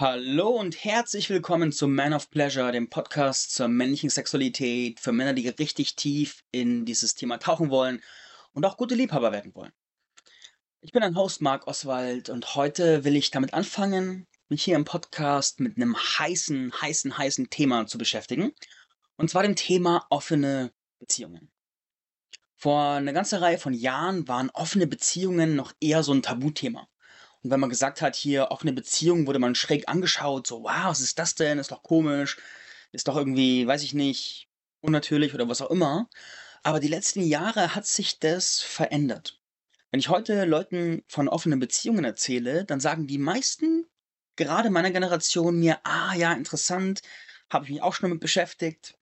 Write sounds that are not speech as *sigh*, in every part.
Hallo und herzlich willkommen zum Man of Pleasure, dem Podcast zur männlichen Sexualität für Männer, die richtig tief in dieses Thema tauchen wollen und auch gute Liebhaber werden wollen. Ich bin ein Host Marc Oswald und heute will ich damit anfangen, mich hier im Podcast mit einem heißen, heißen, heißen Thema zu beschäftigen. Und zwar dem Thema offene Beziehungen. Vor einer ganzen Reihe von Jahren waren offene Beziehungen noch eher so ein Tabuthema. Und wenn man gesagt hat, hier offene Beziehung, wurde man schräg angeschaut, so, wow, was ist das denn? Ist doch komisch, ist doch irgendwie, weiß ich nicht, unnatürlich oder was auch immer. Aber die letzten Jahre hat sich das verändert. Wenn ich heute Leuten von offenen Beziehungen erzähle, dann sagen die meisten, gerade meiner Generation, mir, ah ja, interessant, habe ich mich auch schon damit beschäftigt,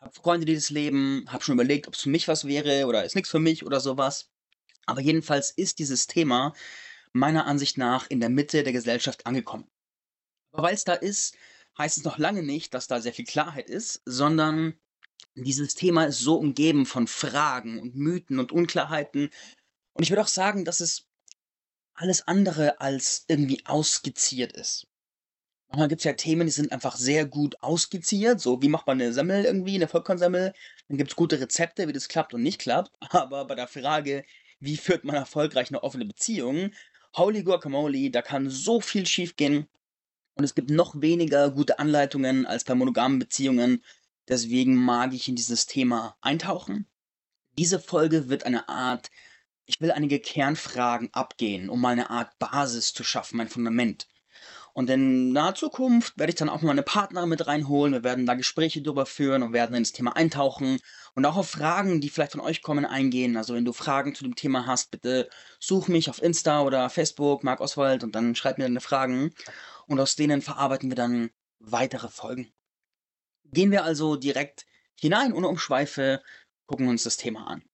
habe Freunde, die das leben, habe schon überlegt, ob es für mich was wäre oder ist nichts für mich oder sowas. Aber jedenfalls ist dieses Thema meiner Ansicht nach in der Mitte der Gesellschaft angekommen. Aber weil es da ist, heißt es noch lange nicht, dass da sehr viel Klarheit ist, sondern dieses Thema ist so umgeben von Fragen und Mythen und Unklarheiten. Und ich würde auch sagen, dass es alles andere als irgendwie ausskizziert ist. Manchmal gibt es ja Themen, die sind einfach sehr gut ausskizziert. So, wie macht man eine Semmel irgendwie, eine Vollkornsemmel? Dann gibt es gute Rezepte, wie das klappt und nicht klappt. *laughs* Aber bei der Frage, wie führt man erfolgreich eine offene Beziehung, Holy Guacamole, da kann so viel schiefgehen und es gibt noch weniger gute Anleitungen als bei monogamen Beziehungen. Deswegen mag ich in dieses Thema eintauchen. Diese Folge wird eine Art, ich will einige Kernfragen abgehen, um mal eine Art Basis zu schaffen, ein Fundament. Und in naher Zukunft werde ich dann auch mal eine Partnerin mit reinholen. Wir werden da Gespräche drüber führen und werden ins Thema eintauchen und auch auf Fragen, die vielleicht von euch kommen, eingehen. Also wenn du Fragen zu dem Thema hast, bitte such mich auf Insta oder Facebook, Marc Oswald, und dann schreib mir deine Fragen. Und aus denen verarbeiten wir dann weitere Folgen. Gehen wir also direkt hinein, ohne Umschweife, gucken uns das Thema an.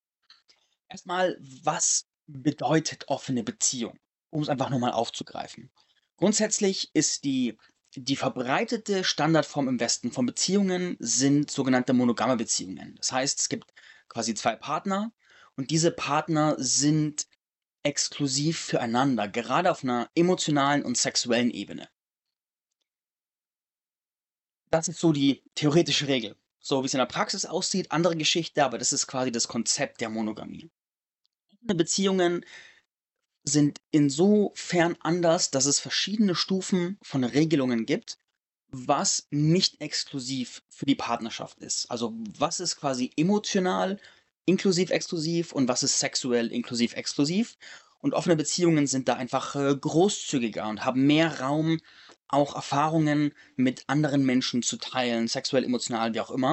Erstmal, was bedeutet offene Beziehung? Um es einfach nochmal aufzugreifen. Grundsätzlich ist die, die verbreitete Standardform im Westen von Beziehungen sind sogenannte monogame Beziehungen. Das heißt, es gibt quasi zwei Partner und diese Partner sind exklusiv füreinander, gerade auf einer emotionalen und sexuellen Ebene. Das ist so die theoretische Regel. So wie es in der Praxis aussieht, andere Geschichte, aber das ist quasi das Konzept der Monogamie. Beziehungen sind insofern anders, dass es verschiedene Stufen von Regelungen gibt, was nicht exklusiv für die Partnerschaft ist. Also was ist quasi emotional inklusiv exklusiv und was ist sexuell inklusiv exklusiv. Und offene Beziehungen sind da einfach äh, großzügiger und haben mehr Raum, auch Erfahrungen mit anderen Menschen zu teilen, sexuell, emotional, wie auch immer.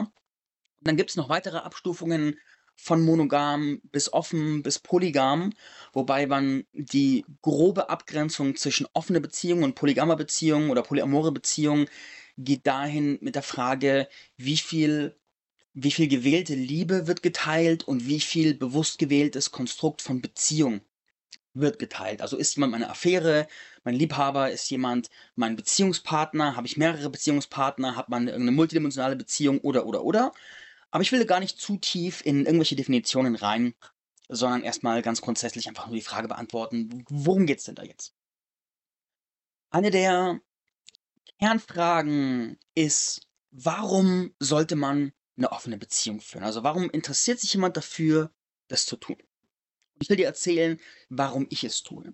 Und dann gibt es noch weitere Abstufungen von monogam bis offen bis polygam, wobei man die grobe Abgrenzung zwischen offene Beziehungen und polygamer Beziehungen oder polyamore Beziehungen geht dahin mit der Frage, wie viel wie viel gewählte Liebe wird geteilt und wie viel bewusst gewähltes Konstrukt von Beziehung wird geteilt. Also ist jemand meine Affäre, mein Liebhaber, ist jemand mein Beziehungspartner, habe ich mehrere Beziehungspartner, hat man irgendeine multidimensionale Beziehung oder oder oder. Aber ich will gar nicht zu tief in irgendwelche Definitionen rein, sondern erstmal ganz grundsätzlich einfach nur die Frage beantworten, worum geht es denn da jetzt? Eine der Kernfragen ist, warum sollte man eine offene Beziehung führen? Also warum interessiert sich jemand dafür, das zu tun? Ich will dir erzählen, warum ich es tue.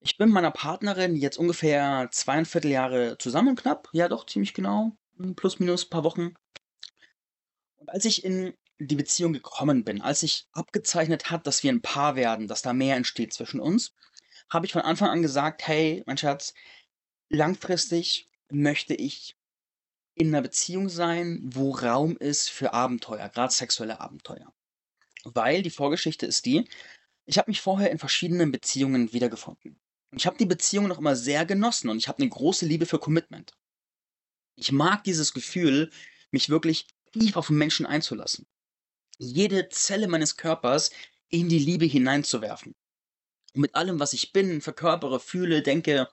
Ich bin mit meiner Partnerin jetzt ungefähr zweieinviertel Jahre zusammen, knapp, ja doch, ziemlich genau, plus minus ein paar Wochen. Und als ich in die Beziehung gekommen bin, als sich abgezeichnet hat, dass wir ein Paar werden, dass da mehr entsteht zwischen uns, habe ich von Anfang an gesagt, hey, mein Schatz, langfristig möchte ich in einer Beziehung sein, wo Raum ist für Abenteuer, gerade sexuelle Abenteuer. Weil die Vorgeschichte ist die, ich habe mich vorher in verschiedenen Beziehungen wiedergefunden. Und ich habe die Beziehung noch immer sehr genossen und ich habe eine große Liebe für Commitment. Ich mag dieses Gefühl, mich wirklich tief auf den Menschen einzulassen. Jede Zelle meines Körpers in die Liebe hineinzuwerfen. Und mit allem, was ich bin, verkörpere, fühle, denke,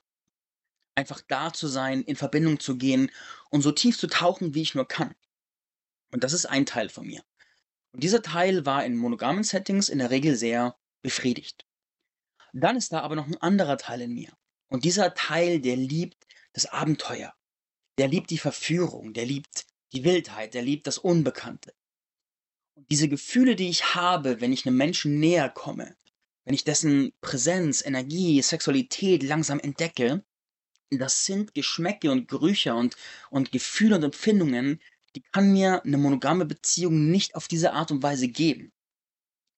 einfach da zu sein, in Verbindung zu gehen und so tief zu tauchen, wie ich nur kann. Und das ist ein Teil von mir. Und dieser Teil war in monogamen Settings in der Regel sehr befriedigt. Dann ist da aber noch ein anderer Teil in mir. Und dieser Teil, der liebt das Abenteuer. Der liebt die Verführung, der liebt die Wildheit, der liebt das Unbekannte. Und diese Gefühle, die ich habe, wenn ich einem Menschen näher komme, wenn ich dessen Präsenz, Energie, Sexualität langsam entdecke, das sind Geschmäcke und Gerüche und, und Gefühle und Empfindungen, die kann mir eine monogame Beziehung nicht auf diese Art und Weise geben.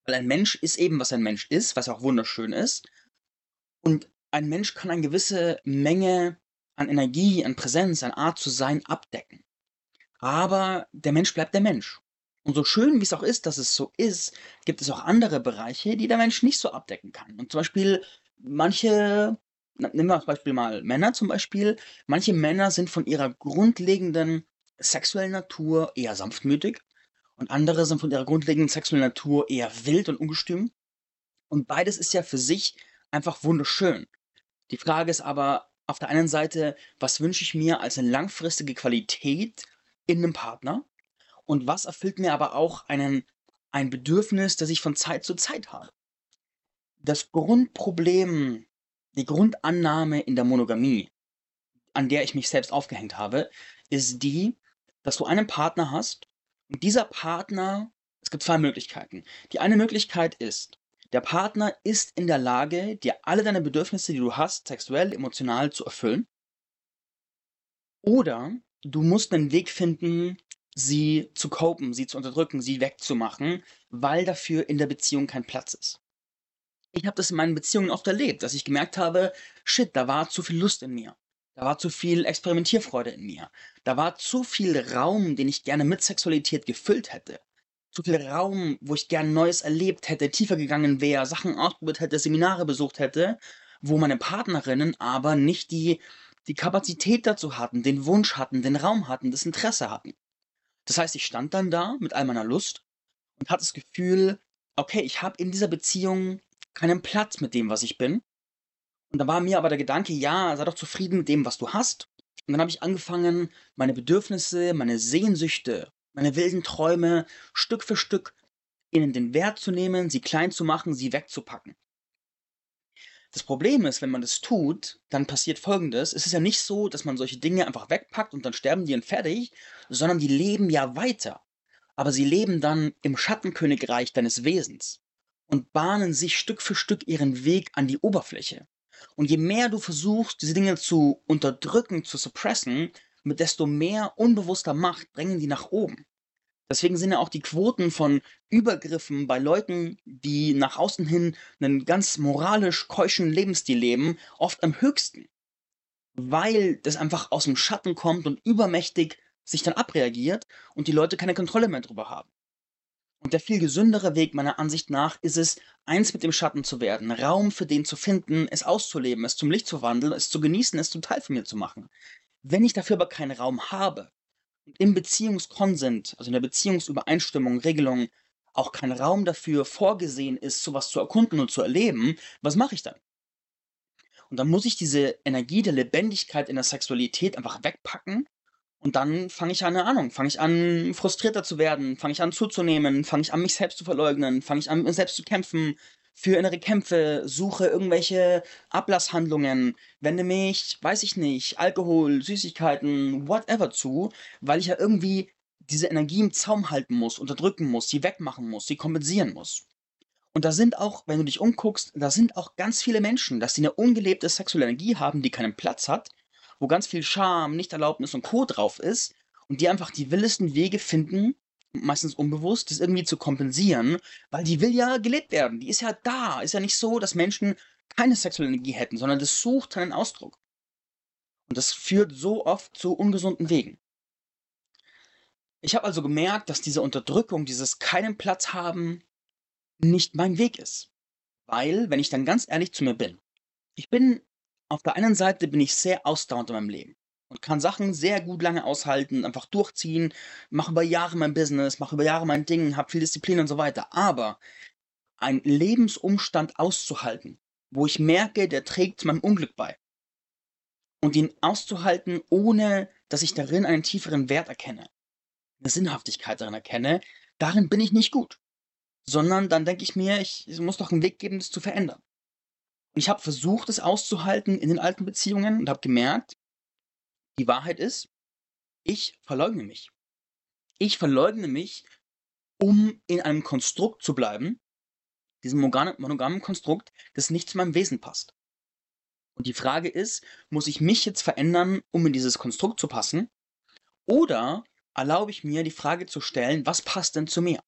Weil ein Mensch ist eben, was ein Mensch ist, was auch wunderschön ist. Und ein Mensch kann eine gewisse Menge an Energie, an Präsenz, an Art zu sein abdecken. Aber der Mensch bleibt der Mensch. Und so schön wie es auch ist, dass es so ist, gibt es auch andere Bereiche, die der Mensch nicht so abdecken kann. Und zum Beispiel manche, nehmen wir als Beispiel mal Männer zum Beispiel, manche Männer sind von ihrer grundlegenden sexuellen Natur eher sanftmütig und andere sind von ihrer grundlegenden sexuellen Natur eher wild und ungestüm. Und beides ist ja für sich einfach wunderschön. Die Frage ist aber auf der einen Seite, was wünsche ich mir als eine langfristige Qualität in einem Partner? Und was erfüllt mir aber auch einen, ein Bedürfnis, das ich von Zeit zu Zeit habe? Das Grundproblem, die Grundannahme in der Monogamie, an der ich mich selbst aufgehängt habe, ist die, dass du einen Partner hast und dieser Partner, es gibt zwei Möglichkeiten. Die eine Möglichkeit ist, der Partner ist in der Lage, dir alle deine Bedürfnisse, die du hast, sexuell, emotional zu erfüllen. Oder du musst einen Weg finden, sie zu copen, sie zu unterdrücken, sie wegzumachen, weil dafür in der Beziehung kein Platz ist. Ich habe das in meinen Beziehungen oft erlebt, dass ich gemerkt habe, shit, da war zu viel Lust in mir. Da war zu viel Experimentierfreude in mir. Da war zu viel Raum, den ich gerne mit Sexualität gefüllt hätte. Zu viel Raum, wo ich gerne Neues erlebt hätte, tiefer gegangen wäre, Sachen ausprobiert hätte, Seminare besucht hätte, wo meine Partnerinnen aber nicht die, die Kapazität dazu hatten, den Wunsch hatten, den Raum hatten, das Interesse hatten. Das heißt, ich stand dann da mit all meiner Lust und hatte das Gefühl, okay, ich habe in dieser Beziehung keinen Platz mit dem, was ich bin. Und da war mir aber der Gedanke, ja, sei doch zufrieden mit dem, was du hast. Und dann habe ich angefangen, meine Bedürfnisse, meine Sehnsüchte, meine wilden Träume Stück für Stück ihnen den Wert zu nehmen, sie klein zu machen, sie wegzupacken. Das Problem ist, wenn man das tut, dann passiert Folgendes. Es ist ja nicht so, dass man solche Dinge einfach wegpackt und dann sterben die und fertig, sondern die leben ja weiter. Aber sie leben dann im Schattenkönigreich deines Wesens und bahnen sich Stück für Stück ihren Weg an die Oberfläche. Und je mehr du versuchst, diese Dinge zu unterdrücken, zu suppressen, mit desto mehr unbewusster Macht bringen die nach oben. Deswegen sind ja auch die Quoten von Übergriffen bei Leuten, die nach außen hin einen ganz moralisch keuschen Lebensstil leben, oft am höchsten. Weil das einfach aus dem Schatten kommt und übermächtig sich dann abreagiert und die Leute keine Kontrolle mehr drüber haben. Und der viel gesündere Weg meiner Ansicht nach ist es, eins mit dem Schatten zu werden, Raum für den zu finden, es auszuleben, es zum Licht zu wandeln, es zu genießen, es zum Teil von mir zu machen. Wenn ich dafür aber keinen Raum habe, im Beziehungskonsent, also in der Beziehungsübereinstimmung, Regelung, auch kein Raum dafür vorgesehen ist, sowas zu erkunden und zu erleben, was mache ich dann? Und dann muss ich diese Energie der Lebendigkeit in der Sexualität einfach wegpacken und dann fange ich an, eine Ahnung, fange ich an, frustrierter zu werden, fange ich an zuzunehmen, fange ich an, mich selbst zu verleugnen, fange ich an, selbst zu kämpfen, für innere Kämpfe, suche irgendwelche Ablasshandlungen, wende mich, weiß ich nicht, Alkohol, Süßigkeiten, whatever zu, weil ich ja irgendwie diese Energie im Zaum halten muss, unterdrücken muss, sie wegmachen muss, sie kompensieren muss. Und da sind auch, wenn du dich umguckst, da sind auch ganz viele Menschen, dass sie eine ungelebte sexuelle Energie haben, die keinen Platz hat, wo ganz viel Scham, Nichterlaubnis und Co. drauf ist und die einfach die wildesten Wege finden, meistens unbewusst, das irgendwie zu kompensieren, weil die will ja gelebt werden. Die ist ja da. Ist ja nicht so, dass Menschen keine sexuelle Energie hätten, sondern das sucht einen Ausdruck. Und das führt so oft zu ungesunden Wegen. Ich habe also gemerkt, dass diese Unterdrückung, dieses keinen Platz haben, nicht mein Weg ist. Weil, wenn ich dann ganz ehrlich zu mir bin, ich bin, auf der einen Seite bin ich sehr ausdauernd in meinem Leben kann Sachen sehr gut lange aushalten, einfach durchziehen, mache über Jahre mein Business, mache über Jahre mein Ding, habe viel Disziplin und so weiter. Aber einen Lebensumstand auszuhalten, wo ich merke, der trägt meinem Unglück bei. Und ihn auszuhalten, ohne dass ich darin einen tieferen Wert erkenne, eine Sinnhaftigkeit darin erkenne, darin bin ich nicht gut. Sondern dann denke ich mir, ich, muss doch einen Weg geben, das zu verändern. Ich habe versucht, es auszuhalten in den alten Beziehungen und habe gemerkt, Die Wahrheit ist, ich verleugne mich. Ich verleugne mich, um in einem Konstrukt zu bleiben, diesem monogamen Konstrukt, das nicht zu meinem Wesen passt. Und die Frage ist, muss ich mich jetzt verändern, um in dieses Konstrukt zu passen? Oder erlaube ich mir, die Frage zu stellen, was passt denn zu mir?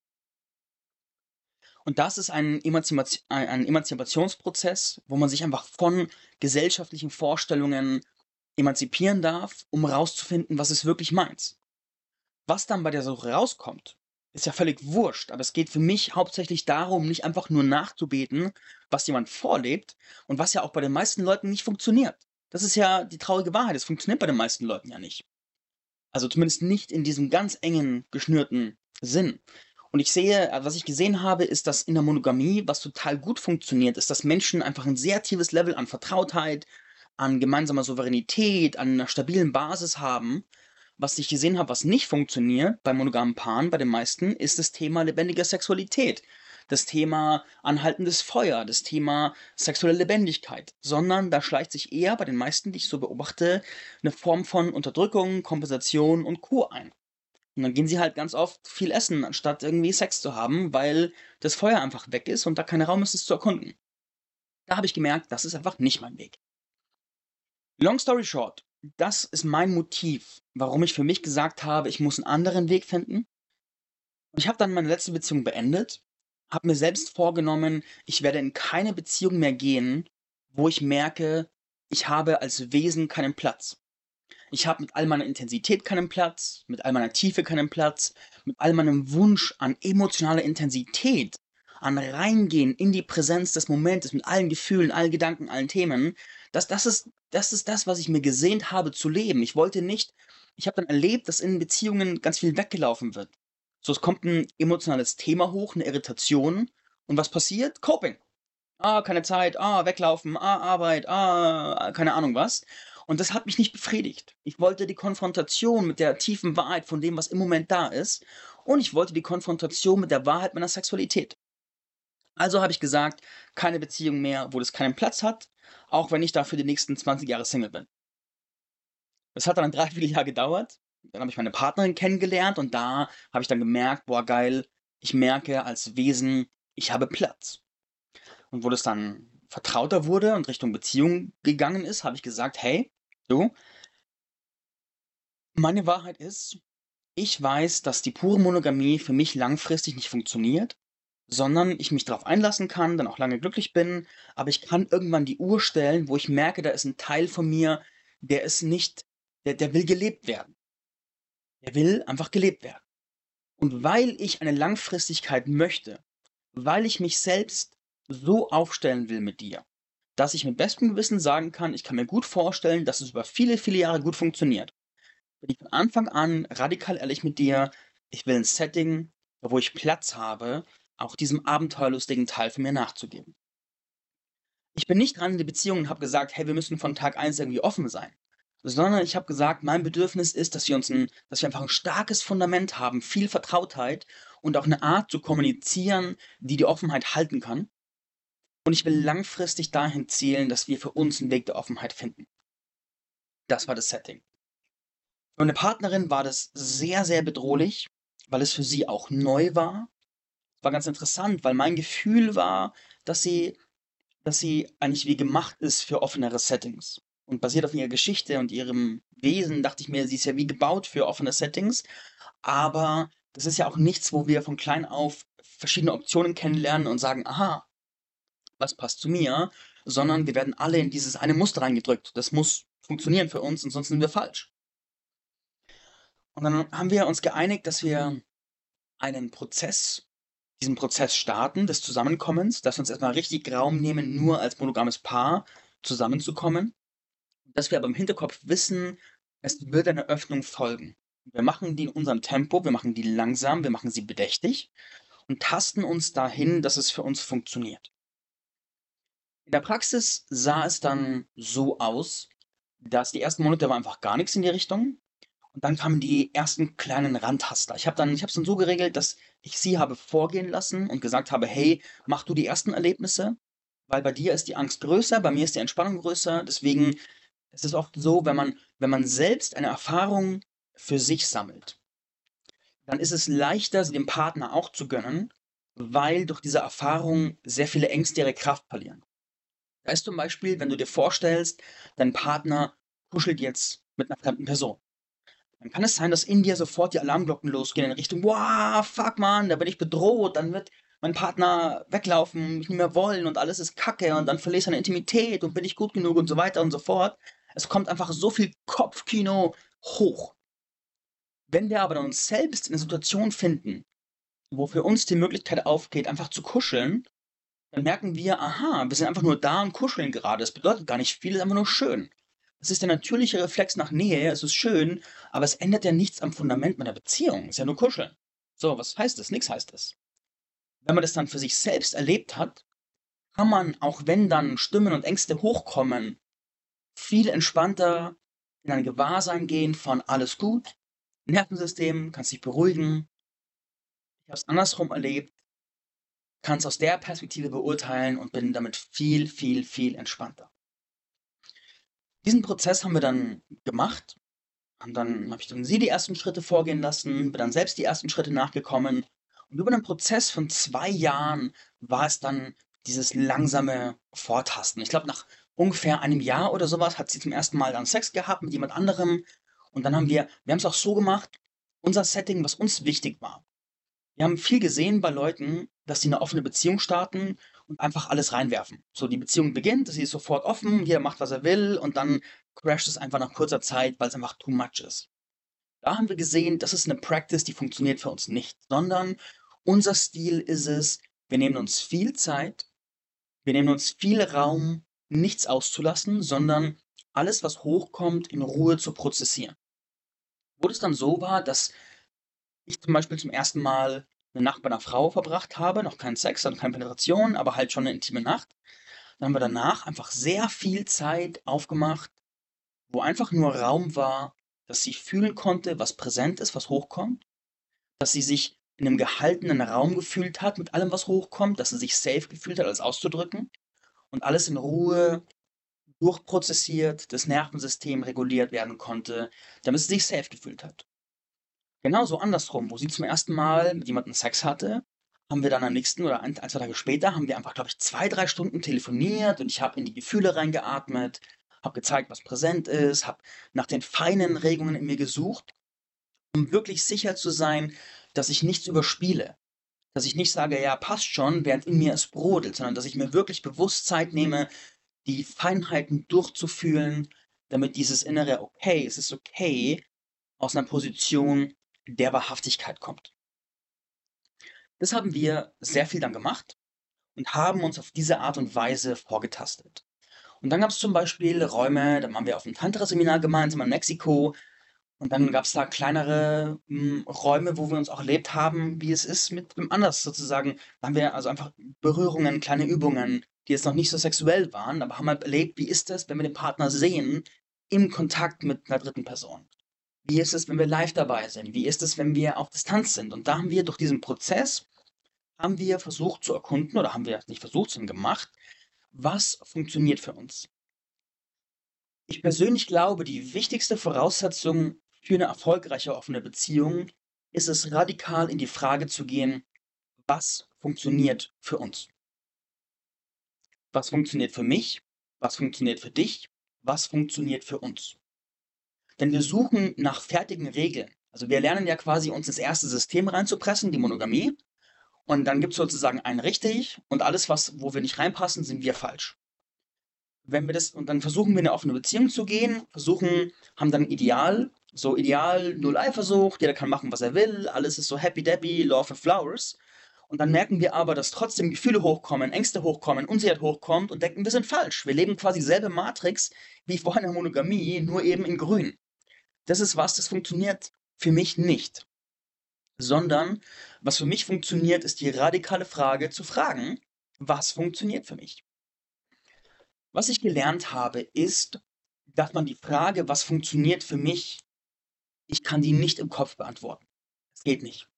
Und das ist ein, Emanzipation, ein Emanzipationsprozess, wo man sich einfach von gesellschaftlichen Vorstellungen emanzipieren darf, um herauszufinden, was ist wirklich meins. Was dann bei der Suche rauskommt, ist ja völlig wurscht, aber es geht für mich hauptsächlich darum, nicht einfach nur nachzubeten, was jemand vorlebt und was ja auch bei den meisten Leuten nicht funktioniert. Das ist ja die traurige Wahrheit, es funktioniert bei den meisten Leuten ja nicht. Also zumindest nicht in diesem ganz engen, geschnürten Sinn. Und ich sehe, äh, was ich gesehen habe, ist, dass in der Monogamie, was total gut funktioniert, ist, dass Menschen einfach ein sehr tiefes Level an Vertrautheit, an gemeinsamer Souveränität, an einer stabilen Basis haben. Was ich gesehen habe, was nicht funktioniert bei monogamen Paaren, bei den meisten, ist das Thema lebendiger Sexualität. Das Thema anhaltendes Feuer, das Thema sexuelle Lebendigkeit, sondern da schleicht sich eher bei den meisten, die ich so beobachte, eine Form von Unterdrückung, Kompensation und Kur ein. Und dann gehen sie halt ganz oft viel essen, anstatt irgendwie Sex zu haben, weil das Feuer einfach weg ist und da kein Raum ist, es zu erkunden. Da habe ich gemerkt, das ist einfach nicht mein Weg. Long story short, das ist mein Motiv, warum ich für mich gesagt habe, ich muss einen anderen Weg finden. Ich habe dann meine letzte Beziehung beendet, habe mir selbst vorgenommen, ich werde in keine Beziehung mehr gehen, wo ich merke, ich habe als Wesen keinen Platz. Ich habe mit all meiner Intensität keinen Platz, mit all meiner Tiefe keinen Platz, mit all meinem Wunsch an emotionaler Intensität an Reingehen in die Präsenz des Momentes mit allen Gefühlen, allen Gedanken, allen Themen, das, das, ist, das ist das, was ich mir gesehnt habe zu leben. Ich wollte nicht, ich habe dann erlebt, dass in Beziehungen ganz viel weggelaufen wird. So, es kommt ein emotionales Thema hoch, eine Irritation. Und was passiert? Coping. Ah, keine Zeit, ah, weglaufen, ah, Arbeit, ah, keine Ahnung was. Und das hat mich nicht befriedigt. Ich wollte die Konfrontation mit der tiefen Wahrheit von dem, was im Moment da ist. Und ich wollte die Konfrontation mit der Wahrheit meiner Sexualität. Also habe ich gesagt, keine Beziehung mehr, wo das keinen Platz hat, auch wenn ich da für die nächsten 20 Jahre Single bin. Das hat dann ein Dreivierteljahr gedauert. Dann habe ich meine Partnerin kennengelernt und da habe ich dann gemerkt, boah, geil, ich merke als Wesen, ich habe Platz. Und wo das dann vertrauter wurde und Richtung Beziehung gegangen ist, habe ich gesagt, hey, du, meine Wahrheit ist, ich weiß, dass die pure Monogamie für mich langfristig nicht funktioniert sondern ich mich darauf einlassen kann, dann auch lange glücklich bin, aber ich kann irgendwann die Uhr stellen, wo ich merke, da ist ein Teil von mir, der ist nicht, der, der will gelebt werden. Der will einfach gelebt werden. Und weil ich eine Langfristigkeit möchte, weil ich mich selbst so aufstellen will mit dir, dass ich mit bestem Gewissen sagen kann, ich kann mir gut vorstellen, dass es über viele, viele Jahre gut funktioniert. Bin ich von Anfang an radikal ehrlich mit dir, ich will ein Setting, wo ich Platz habe, auch diesem abenteuerlustigen Teil von mir nachzugeben. Ich bin nicht dran in die Beziehung und habe gesagt, hey, wir müssen von Tag 1 irgendwie offen sein. Sondern ich habe gesagt, mein Bedürfnis ist, dass wir uns ein, dass wir einfach ein starkes Fundament haben, viel Vertrautheit und auch eine Art zu kommunizieren, die die Offenheit halten kann. Und ich will langfristig dahin zielen, dass wir für uns einen Weg der Offenheit finden. Das war das Setting. Für meine Partnerin war das sehr, sehr bedrohlich, weil es für sie auch neu war war ganz interessant, weil mein Gefühl war, dass sie, dass sie eigentlich wie gemacht ist für offenere Settings. Und basiert auf ihrer Geschichte und ihrem Wesen dachte ich mir, sie ist ja wie gebaut für offene Settings. Aber das ist ja auch nichts, wo wir von klein auf verschiedene Optionen kennenlernen und sagen, aha, was passt zu mir, sondern wir werden alle in dieses eine Muster reingedrückt. Das muss funktionieren für uns, ansonsten sind wir falsch. Und dann haben wir uns geeinigt, dass wir einen Prozess diesen Prozess starten des Zusammenkommens, dass wir uns erstmal richtig Raum nehmen, nur als monogames Paar zusammenzukommen. Dass wir aber im Hinterkopf wissen, es wird eine Öffnung folgen. Wir machen die in unserem Tempo, wir machen die langsam, wir machen sie bedächtig und tasten uns dahin, dass es für uns funktioniert. In der Praxis sah es dann so aus, dass die ersten Monate war einfach gar nichts in die Richtung. Und dann kamen die ersten kleinen Randtaster. Ich habe dann, ich habe es dann so geregelt, dass ich sie habe vorgehen lassen und gesagt habe, hey, mach du die ersten Erlebnisse, weil bei dir ist die Angst größer, bei mir ist die Entspannung größer. Deswegen ist es oft so, wenn man wenn man selbst eine Erfahrung für sich sammelt, dann ist es leichter, sie dem Partner auch zu gönnen, weil durch diese Erfahrung sehr viele Ängste ihre Kraft verlieren. Da ist zum Beispiel, wenn du dir vorstellst, dein Partner kuschelt jetzt mit einer fremden Person. Dann kann es sein, dass in dir sofort die Alarmglocken losgehen in Richtung, wow, fuck man, da bin ich bedroht, dann wird mein Partner weglaufen, mich nicht mehr wollen und alles ist kacke und dann verliere ich seine Intimität und bin ich gut genug und so weiter und so fort. Es kommt einfach so viel Kopfkino hoch. Wenn wir aber uns selbst in einer Situation finden, wo für uns die Möglichkeit aufgeht, einfach zu kuscheln, dann merken wir, aha, wir sind einfach nur da und kuscheln gerade. Das bedeutet gar nicht viel, es ist einfach nur schön. Es ist der natürliche Reflex nach Nähe, es ist schön, aber es ändert ja nichts am Fundament meiner Beziehung. Es ist ja nur kuscheln. So, was heißt das? Nichts heißt es. Wenn man das dann für sich selbst erlebt hat, kann man, auch wenn dann Stimmen und Ängste hochkommen, viel entspannter in ein Gewahrsein gehen von alles gut, Nervensystem, kannst dich beruhigen. Ich habe es andersrum erlebt, kann es aus der Perspektive beurteilen und bin damit viel, viel, viel entspannter. Diesen Prozess haben wir dann gemacht. Und dann habe ich dann sie die ersten Schritte vorgehen lassen, bin dann selbst die ersten Schritte nachgekommen. Und über einen Prozess von zwei Jahren war es dann dieses langsame Vortasten. Ich glaube, nach ungefähr einem Jahr oder sowas hat sie zum ersten Mal dann Sex gehabt mit jemand anderem. Und dann haben wir, wir haben es auch so gemacht, unser Setting, was uns wichtig war. Wir haben viel gesehen bei Leuten, dass sie eine offene Beziehung starten und einfach alles reinwerfen. So, die Beziehung beginnt, sie ist sofort offen, jeder macht, was er will und dann crasht es einfach nach kurzer Zeit, weil es einfach too much ist. Da haben wir gesehen, das ist eine Practice, die funktioniert für uns nicht, sondern unser Stil ist es, wir nehmen uns viel Zeit, wir nehmen uns viel Raum, nichts auszulassen, sondern alles, was hochkommt, in Ruhe zu prozessieren. Wo es dann so war, dass ich zum Beispiel zum ersten Mal eine Nacht bei einer Frau verbracht habe, noch keinen Sex und keine Penetration, aber halt schon eine intime Nacht. Dann haben wir danach einfach sehr viel Zeit aufgemacht, wo einfach nur Raum war, dass sie fühlen konnte, was präsent ist, was hochkommt, dass sie sich in einem gehaltenen Raum gefühlt hat mit allem, was hochkommt, dass sie sich safe gefühlt hat, alles auszudrücken und alles in Ruhe durchprozessiert, das Nervensystem reguliert werden konnte, damit sie sich safe gefühlt hat. Genauso andersrum, wo sie zum ersten Mal mit jemandem Sex hatte, haben wir dann am nächsten oder ein, ein zwei Tage später, haben wir einfach, glaube ich, zwei, drei Stunden telefoniert und ich habe in die Gefühle reingeatmet, habe gezeigt, was präsent ist, habe nach den feinen Regungen in mir gesucht, um wirklich sicher zu sein, dass ich nichts überspiele. Dass ich nicht sage, ja, passt schon, während in mir es brodelt, sondern dass ich mir wirklich bewusst Zeit nehme, die Feinheiten durchzufühlen, damit dieses innere Okay, es ist okay, aus einer Position der Wahrhaftigkeit kommt. Das haben wir sehr viel dann gemacht und haben uns auf diese Art und Weise vorgetastet. Und dann gab es zum Beispiel Räume, da waren wir auf einem Tantra-Seminar gemeinsam in Mexiko. Und dann gab es da kleinere m, hm, Räume, wo wir uns auch erlebt haben, wie es ist mit dem anders sozusagen. Da haben wir also einfach Berührungen, kleine Übungen, die jetzt noch nicht so sexuell waren, aber haben halt erlebt, wie ist es, wenn wir den Partner sehen, im Kontakt mit einer dritten Person. Wie ist es, wenn wir live dabei sind? Wie ist es, wenn wir auf Distanz sind? Und da haben wir durch diesen Prozess, haben wir versucht zu erkunden, oder haben wir nicht versucht, sondern gemacht, was funktioniert für uns. Ich persönlich glaube, die wichtigste Voraussetzung für eine erfolgreiche offene Beziehung ist es, radikal in die Frage zu gehen, was funktioniert für uns? Was funktioniert für mich? Was funktioniert für dich? Was funktioniert für uns? Denn wir suchen nach fertigen Regeln. Also wir lernen ja quasi uns ins erste System reinzupressen, die Monogamie. Und dann gibt es sozusagen ein richtig und alles, was, wo wir nicht reinpassen, sind wir falsch. Wenn wir das, und dann versuchen wir eine offene Beziehung zu gehen, versuchen, haben dann ein Ideal, so Ideal, null Eifersucht, jeder kann machen, was er will, alles ist so happy debbie, love and flowers. Und dann merken wir aber, dass trotzdem Gefühle hochkommen, Ängste hochkommen, Unsicherheit hochkommt und denken, wir sind falsch. Wir leben quasi dieselbe Matrix wie vorher in der Monogamie, nur eben in grün das ist was, das funktioniert für mich nicht. Sondern was für mich funktioniert, ist die radikale Frage zu fragen, was funktioniert für mich? Was ich gelernt habe, ist, dass man die Frage, was funktioniert für mich, ich kann die nicht im Kopf beantworten. Es geht nicht.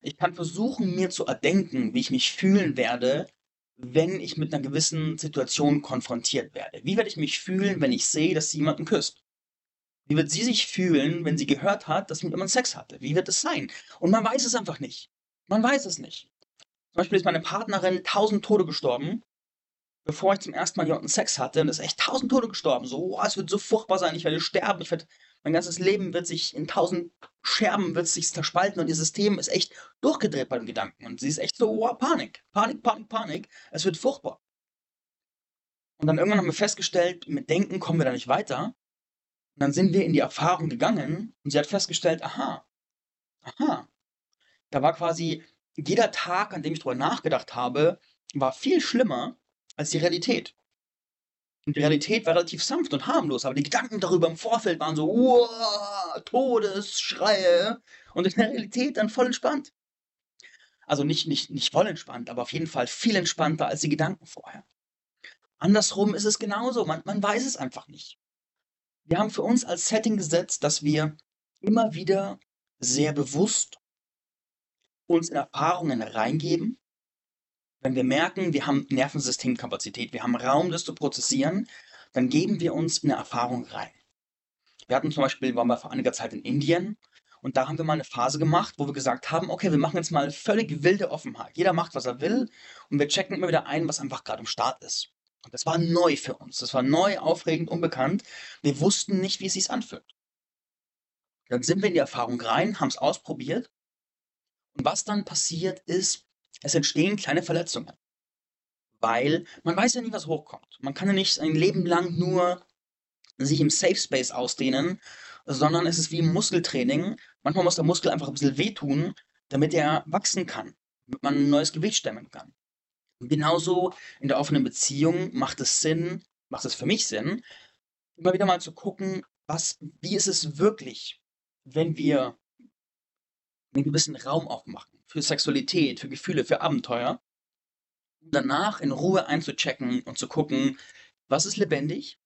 Ich kann versuchen, mir zu erdenken, wie ich mich fühlen werde, wenn ich mit einer gewissen Situation konfrontiert werde. Wie werde ich mich fühlen, wenn ich sehe, dass jemanden küsst? Wie wird sie sich fühlen, wenn sie gehört hat, dass mit jemand Sex hatte? Wie wird es sein? Und man weiß es einfach nicht. Man weiß es nicht. Zum Beispiel ist meine Partnerin tausend Tode gestorben, bevor ich zum ersten Mal jemanden Sex hatte. Und ist echt tausend Tode gestorben. So, oh, es wird so furchtbar sein, ich werde sterben, ich werde, mein ganzes Leben wird sich in tausend Scherben wird sich zerspalten und ihr System ist echt durchgedreht bei dem Gedanken. Und sie ist echt so, oh, Panik, Panik, Panik, Panik. Es wird furchtbar. Und dann irgendwann haben wir festgestellt, mit Denken kommen wir da nicht weiter. Und dann sind wir in die Erfahrung gegangen und sie hat festgestellt, aha, aha. Da war quasi jeder Tag, an dem ich darüber nachgedacht habe, war viel schlimmer als die Realität. Und die Realität war relativ sanft und harmlos, aber die Gedanken darüber im Vorfeld waren so, wow, Todesschreie. Und in der Realität dann voll entspannt. Also nicht, nicht, nicht voll entspannt, aber auf jeden Fall viel entspannter als die Gedanken vorher. Andersrum ist es genauso. Man, man weiß es einfach nicht. Wir haben für uns als Setting gesetzt, dass wir immer wieder sehr bewusst uns in Erfahrungen reingeben. Wenn wir merken, wir haben Nervensystemkapazität, wir haben Raum, das zu prozessieren, dann geben wir uns in eine Erfahrung rein. Wir hatten zum Beispiel, waren wir vor einiger Zeit in Indien und da haben wir mal eine Phase gemacht, wo wir gesagt haben, okay, wir machen jetzt mal völlig wilde Offenheit. Jeder macht, was er will und wir checken immer wieder ein, was einfach gerade im Start ist. Und das war neu für uns. Das war neu, aufregend, unbekannt. Wir wussten nicht, wie es sich anfühlt. Dann sind wir in die Erfahrung rein, haben es ausprobiert. Und was dann passiert ist, es entstehen kleine Verletzungen. Weil man weiß ja nie, was hochkommt. Man kann ja nicht ein Leben lang nur sich im Safe Space ausdehnen, sondern es ist wie im Muskeltraining. Manchmal muss der Muskel einfach ein bisschen wehtun, damit er wachsen kann, damit man ein neues Gewicht stemmen kann. Genauso in der offenen Beziehung macht es Sinn, macht es für mich Sinn, immer wieder mal zu gucken, was, wie ist es wirklich, wenn wir einen gewissen Raum aufmachen für Sexualität, für Gefühle, für Abenteuer, um danach in Ruhe einzuchecken und zu gucken, was ist lebendig,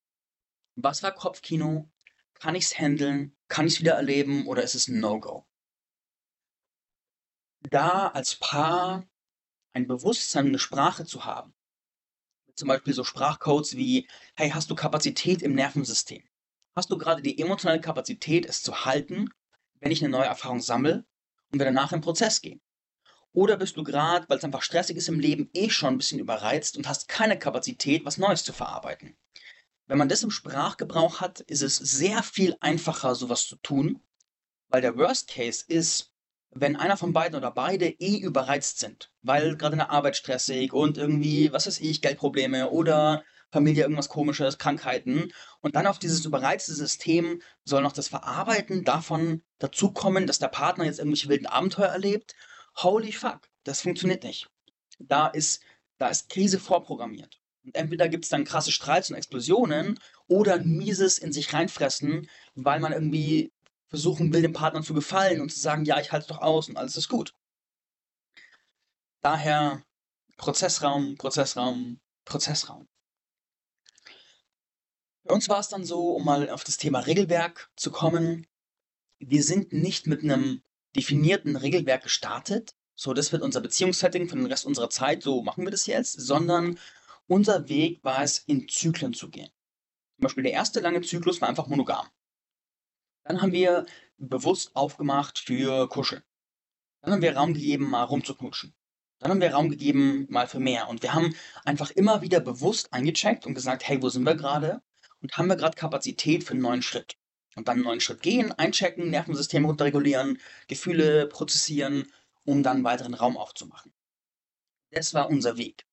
was war Kopfkino, kann ich es handeln, kann ich es wieder erleben oder ist es ein No-Go? Da als Paar ein Bewusstsein, eine Sprache zu haben. Zum Beispiel so Sprachcodes wie, hey, hast du Kapazität im Nervensystem? Hast du gerade die emotionale Kapazität, es zu halten, wenn ich eine neue Erfahrung sammle und wir danach im Prozess gehen? Oder bist du gerade, weil es einfach stressig ist im Leben, eh schon ein bisschen überreizt und hast keine Kapazität, was Neues zu verarbeiten? Wenn man das im Sprachgebrauch hat, ist es sehr viel einfacher, sowas zu tun, weil der Worst Case ist, wenn einer von beiden oder beide eh überreizt sind, weil gerade in der Arbeit stressig und irgendwie, was weiß ich, Geldprobleme oder Familie irgendwas komisches, Krankheiten und dann auf dieses überreizte System soll noch das Verarbeiten davon dazukommen, dass der Partner jetzt irgendwelche wilden Abenteuer erlebt. Holy fuck, das funktioniert nicht. Da ist, da ist Krise vorprogrammiert. Und entweder gibt es dann krasse Streits und Explosionen oder mieses in sich reinfressen, weil man irgendwie versuchen will, dem Partner zu gefallen und zu sagen, ja, ich halte es doch aus und alles ist gut. Daher Prozessraum, Prozessraum, Prozessraum. Bei uns war es dann so, um mal auf das Thema Regelwerk zu kommen, wir sind nicht mit einem definierten Regelwerk gestartet, so das wird unser Beziehungssetting für den Rest unserer Zeit, so machen wir das jetzt, sondern unser Weg war es, in Zyklen zu gehen. Zum Beispiel der erste lange Zyklus war einfach monogam. Dann haben wir bewusst aufgemacht für Kuscheln. Dann haben wir Raum gegeben, mal rumzuknutschen. Dann haben wir Raum gegeben, mal für mehr. Und wir haben einfach immer wieder bewusst eingecheckt und gesagt, hey, wo sind wir gerade? Und haben wir gerade Kapazität für einen neuen Schritt? Und dann einen neuen Schritt gehen, einchecken, Nervensystem runterregulieren, Gefühle prozessieren, um dann weiteren Raum aufzumachen. Das war unser Weg.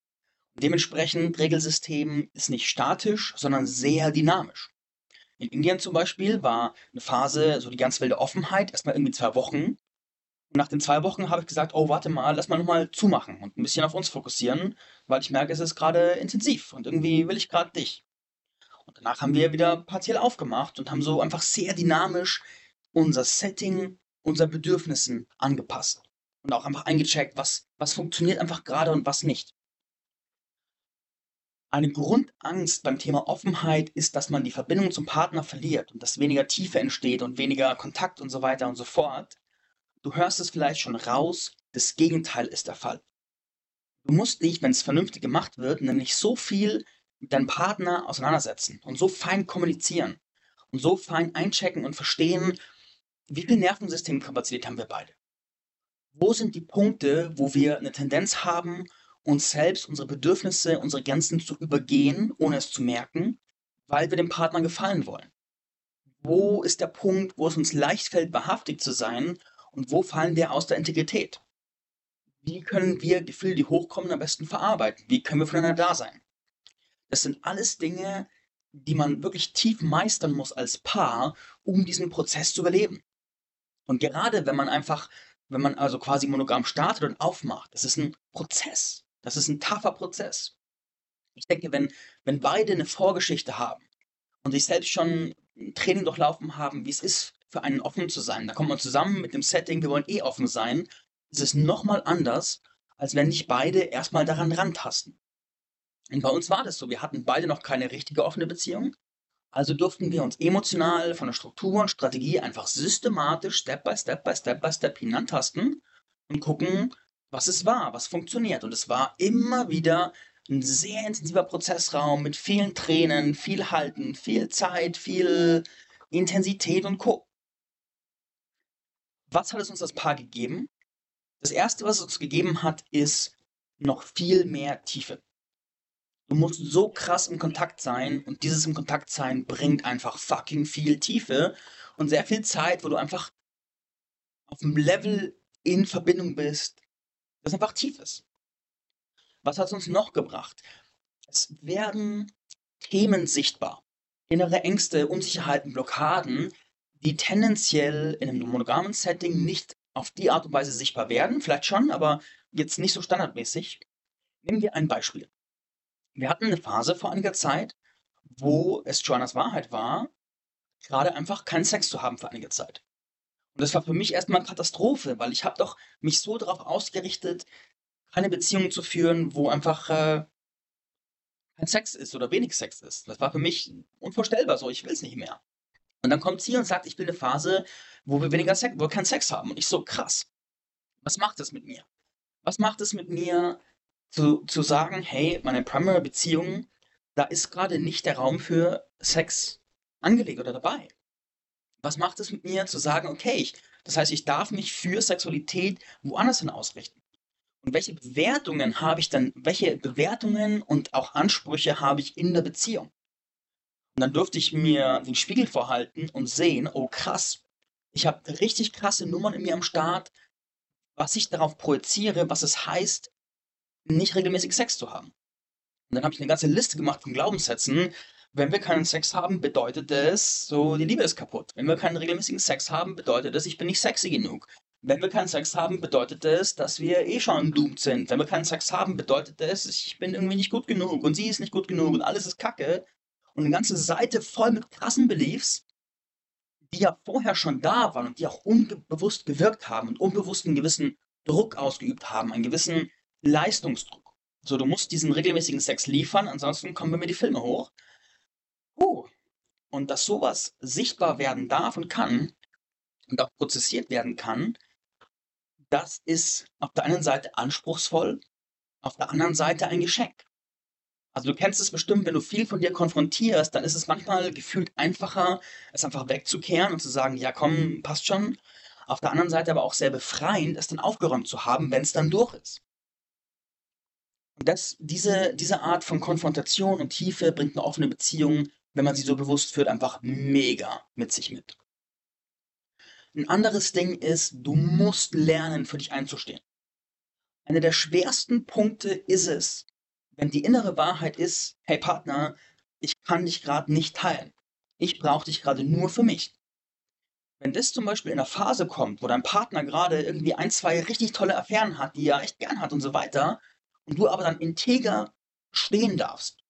Dementsprechend, Regelsystem ist nicht statisch, sondern sehr dynamisch. In Indien zum Beispiel war eine Phase, so die ganz wilde Offenheit, erstmal irgendwie zwei Wochen. Und nach den zwei Wochen habe ich gesagt, oh, warte mal, lass mal nochmal zumachen und ein bisschen auf uns fokussieren, weil ich merke, es ist gerade intensiv und irgendwie will ich gerade dich. Und danach haben wir wieder partiell aufgemacht und haben so einfach sehr dynamisch unser Setting, unseren Bedürfnissen angepasst. Und auch einfach eingecheckt, was, was funktioniert einfach gerade und was nicht. Eine Grundangst beim Thema Offenheit ist, dass man die Verbindung zum Partner verliert und dass weniger Tiefe entsteht und weniger Kontakt und so weiter und so fort. Du hörst es vielleicht schon raus, das Gegenteil ist der Fall. Du musst dich, wenn es vernünftig gemacht wird, nämlich so viel mit deinem Partner auseinandersetzen und so fein kommunizieren und so fein einchecken und verstehen, wie viel Nervensystemkapazität haben wir beide. Wo sind die Punkte, wo wir eine Tendenz haben, uns selbst, unsere Bedürfnisse, unsere Grenzen zu übergehen, ohne es zu merken, weil wir dem Partner gefallen wollen? Wo ist der Punkt, wo es uns leicht fällt, wahrhaftig zu sein und wo fallen wir aus der Integrität? Wie können wir Gefühle, die hochkommen, am besten verarbeiten? Wie können wir voneinander da sein? Das sind alles Dinge, die man wirklich tief meistern muss als Paar, um diesen Prozess zu überleben. Und gerade wenn man einfach, wenn man also quasi monogam startet und aufmacht, das ist ein Prozess. Das ist ein taffer Prozess. Ich denke, wenn, wenn beide eine Vorgeschichte haben und sich selbst schon ein Training durchlaufen haben, wie es ist, für einen offen zu sein, da kommt man zusammen mit dem Setting, wir wollen eh offen sein, ist es nochmal anders, als wenn nicht beide erstmal daran rantasten. Und bei uns war das so, wir hatten beide noch keine richtige offene Beziehung, also durften wir uns emotional von der Struktur und Strategie einfach systematisch Step by Step by Step by Step hinantasten und gucken, was es war, was funktioniert. Und es war immer wieder ein sehr intensiver Prozessraum mit vielen Tränen, viel Halten, viel Zeit, viel Intensität und Co. Was hat es uns das Paar gegeben? Das erste, was es uns gegeben hat, ist noch viel mehr Tiefe. Du musst so krass im Kontakt sein und dieses im Kontakt sein bringt einfach fucking viel Tiefe und sehr viel Zeit, wo du einfach auf einem Level in Verbindung bist, das einfach tief ist. Was hat es uns noch gebracht? Es werden Themen sichtbar. Innere Ängste, Unsicherheiten, Blockaden, die tendenziell in einem monogamen Setting nicht auf die Art und Weise sichtbar werden, vielleicht schon, aber jetzt nicht so standardmäßig. Nehmen wir ein Beispiel. Wir hatten eine Phase vor einiger Zeit, wo es Joannas Wahrheit war, gerade einfach keinen Sex zu haben für einige Zeit. Und das war für mich erstmal eine Katastrophe, weil ich habe doch mich so darauf ausgerichtet, keine Beziehung zu führen, wo einfach äh, kein Sex ist oder wenig Sex ist. Das war für mich unvorstellbar so, ich will es nicht mehr. Und dann kommt sie und sagt, ich will eine Phase, wo wir weniger Sex, wo wir keinen Sex haben. Und ich so, krass. Was macht das mit mir? Was macht es mit mir, zu, zu sagen, hey, meine Primary-Beziehung, da ist gerade nicht der Raum für Sex angelegt oder dabei? Was macht es mit mir, zu sagen, okay, ich, das heißt, ich darf mich für Sexualität woanders hin ausrichten? Und welche Bewertungen habe ich dann, welche Bewertungen und auch Ansprüche habe ich in der Beziehung? Und dann durfte ich mir den Spiegel vorhalten und sehen, oh krass, ich habe richtig krasse Nummern in mir am Start, was ich darauf projiziere, was es heißt, nicht regelmäßig Sex zu haben. Und dann habe ich eine ganze Liste gemacht von Glaubenssätzen. Wenn wir keinen Sex haben, bedeutet das, so die Liebe ist kaputt. Wenn wir keinen regelmäßigen Sex haben, bedeutet das, ich bin nicht sexy genug. Wenn wir keinen Sex haben, bedeutet das, dass wir eh schon doomed sind. Wenn wir keinen Sex haben, bedeutet das, ich bin irgendwie nicht gut genug und sie ist nicht gut genug und alles ist kacke und eine ganze Seite voll mit krassen Beliefs, die ja vorher schon da waren und die auch unbewusst gewirkt haben und unbewusst einen gewissen Druck ausgeübt haben, einen gewissen Leistungsdruck. So, du musst diesen regelmäßigen Sex liefern, ansonsten kommen bei mir die Filme hoch. Uh. Und dass sowas sichtbar werden darf und kann und auch prozessiert werden kann, das ist auf der einen Seite anspruchsvoll, auf der anderen Seite ein Geschenk. Also du kennst es bestimmt, wenn du viel von dir konfrontierst, dann ist es manchmal gefühlt einfacher, es einfach wegzukehren und zu sagen, ja komm, passt schon. Auf der anderen Seite aber auch sehr befreiend, es dann aufgeräumt zu haben, wenn es dann durch ist. Und das, diese, diese Art von Konfrontation und Tiefe bringt eine offene Beziehung, wenn man sie so bewusst führt, einfach mega mit sich mit. Ein anderes Ding ist, du musst lernen, für dich einzustehen. Einer der schwersten Punkte ist es, wenn die innere Wahrheit ist, hey Partner, ich kann dich gerade nicht teilen. Ich brauche dich gerade nur für mich. Wenn das zum Beispiel in einer Phase kommt, wo dein Partner gerade irgendwie ein, zwei richtig tolle Affären hat, die er echt gern hat und so weiter, und du aber dann integer stehen darfst,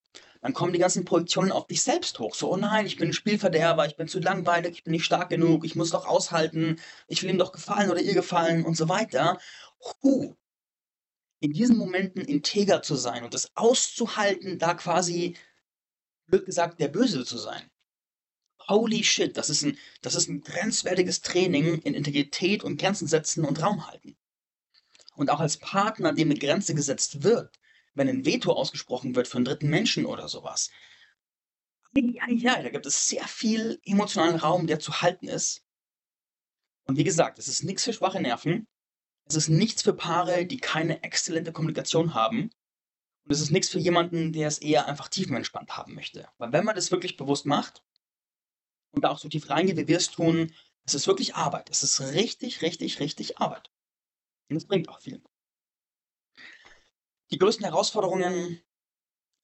dann kommen die ganzen Projektionen auf dich selbst hoch. So, oh nein, ich bin ein Spielverderber, ich bin zu langweilig, ich bin nicht stark genug, ich muss doch aushalten, ich will ihm doch gefallen oder ihr gefallen und so weiter. Huh, in diesen Momenten integer zu sein und es auszuhalten, da quasi, blöd gesagt, der Böse zu sein. Holy shit, das ist ein, das ist ein grenzwertiges Training in Integrität und Grenzen setzen und Raum halten. Und auch als Partner, dem eine Grenze gesetzt wird, wenn ein Veto ausgesprochen wird für einen dritten Menschen oder sowas. ja, ja, da gibt es sehr viel emotionalen Raum, der zu halten ist. Und wie gesagt, es ist nichts für schwache Nerven. Es ist nichts für Paare, die keine exzellente Kommunikation haben. Und es ist nichts für jemanden, der es eher einfach tiefenentspannt haben möchte. Weil wenn man das wirklich bewusst macht und da auch so tief reingeht, wie wir es tun, es ist wirklich Arbeit. Es ist richtig, richtig, richtig Arbeit. Und es bringt auch viel. Die größten Herausforderungen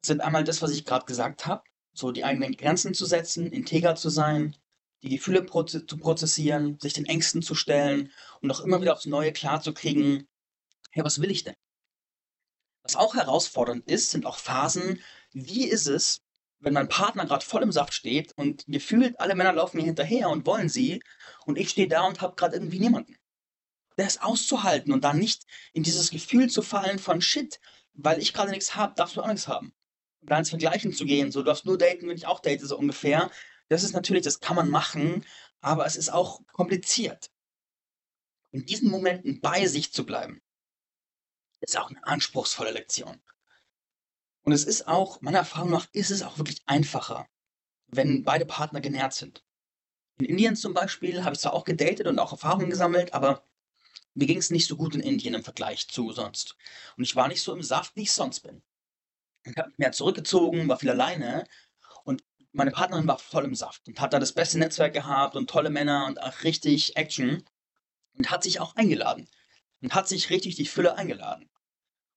sind einmal das, was ich gerade gesagt habe, so die eigenen Grenzen zu setzen, integer zu sein, die Gefühle proze zu prozessieren, sich den Ängsten zu stellen und auch immer wieder aufs Neue klarzukriegen, hey, was will ich denn? Was auch herausfordernd ist, sind auch Phasen, wie ist es, wenn mein Partner gerade voll im Saft steht und gefühlt alle Männer laufen mir hinterher und wollen sie und ich stehe da und habe gerade irgendwie niemanden. Das auszuhalten und dann nicht in dieses Gefühl zu fallen von Shit, weil ich gerade nichts habe, darfst du auch nichts haben. Und dann ins Vergleichen zu gehen, so du darfst nur daten, wenn ich auch date, so ungefähr. Das ist natürlich, das kann man machen, aber es ist auch kompliziert. In diesen Momenten bei sich zu bleiben, ist auch eine anspruchsvolle Lektion. Und es ist auch, meiner Erfahrung nach, ist es auch wirklich einfacher, wenn beide Partner genährt sind. In Indien zum Beispiel habe ich zwar auch gedatet und auch Erfahrungen gesammelt, aber mir ging es nicht so gut in Indien im Vergleich zu sonst. Und ich war nicht so im Saft, wie ich sonst bin. Ich habe mich mehr zurückgezogen, war viel alleine und meine Partnerin war voll im Saft und hat da das beste Netzwerk gehabt und tolle Männer und auch richtig Action und hat sich auch eingeladen und hat sich richtig die Fülle eingeladen.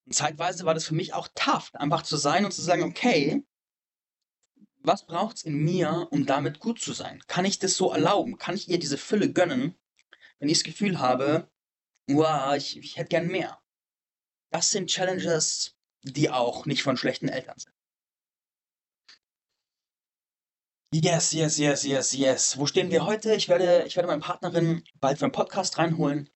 Und zeitweise war das für mich auch tough, einfach zu sein und zu sagen, okay, was braucht es in mir, um damit gut zu sein? Kann ich das so erlauben? Kann ich ihr diese Fülle gönnen, wenn ich das Gefühl habe, wow, ich, ich hätte gern mehr? Das sind Challenges, die auch nicht von schlechten Eltern sind. Yes, yes, yes, yes, yes. Wo stehen wir heute? Ich werde, ich werde meine Partnerin bald für einen Podcast reinholen.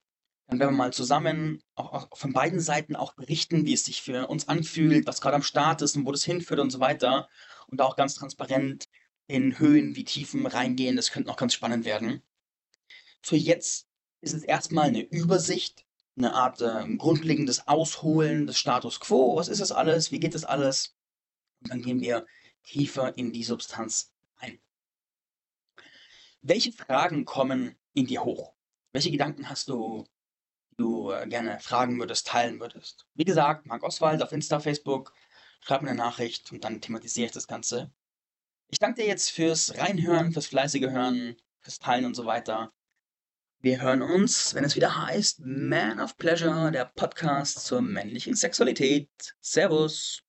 Dann werden wir mal zusammen auch, auch von beiden Seiten auch berichten, wie es sich für uns anfühlt, was gerade am Start ist und wo das hinführt und so weiter. Und auch ganz transparent in Höhen wie Tiefen reingehen. Das könnte noch ganz spannend werden. Für jetzt ist es erstmal eine Übersicht, eine Art äh, grundlegendes Ausholen des Status quo. Was ist das alles? Wie geht das alles? Und dann gehen wir tiefer in die Substanz ein. Welche Fragen kommen in dir hoch? Welche Gedanken hast du du äh, gerne fragen würdest, teilen würdest. Wie gesagt, Marc Oswald auf Insta, Facebook, schreib mir eine Nachricht und dann thematisiere ich das Ganze. Ich danke dir jetzt fürs Reinhören, fürs fleißige Hören, fürs Teilen und so weiter. Wir hören uns, wenn es wieder heißt Man of Pleasure, der Podcast zur männlichen Sexualität. Servus.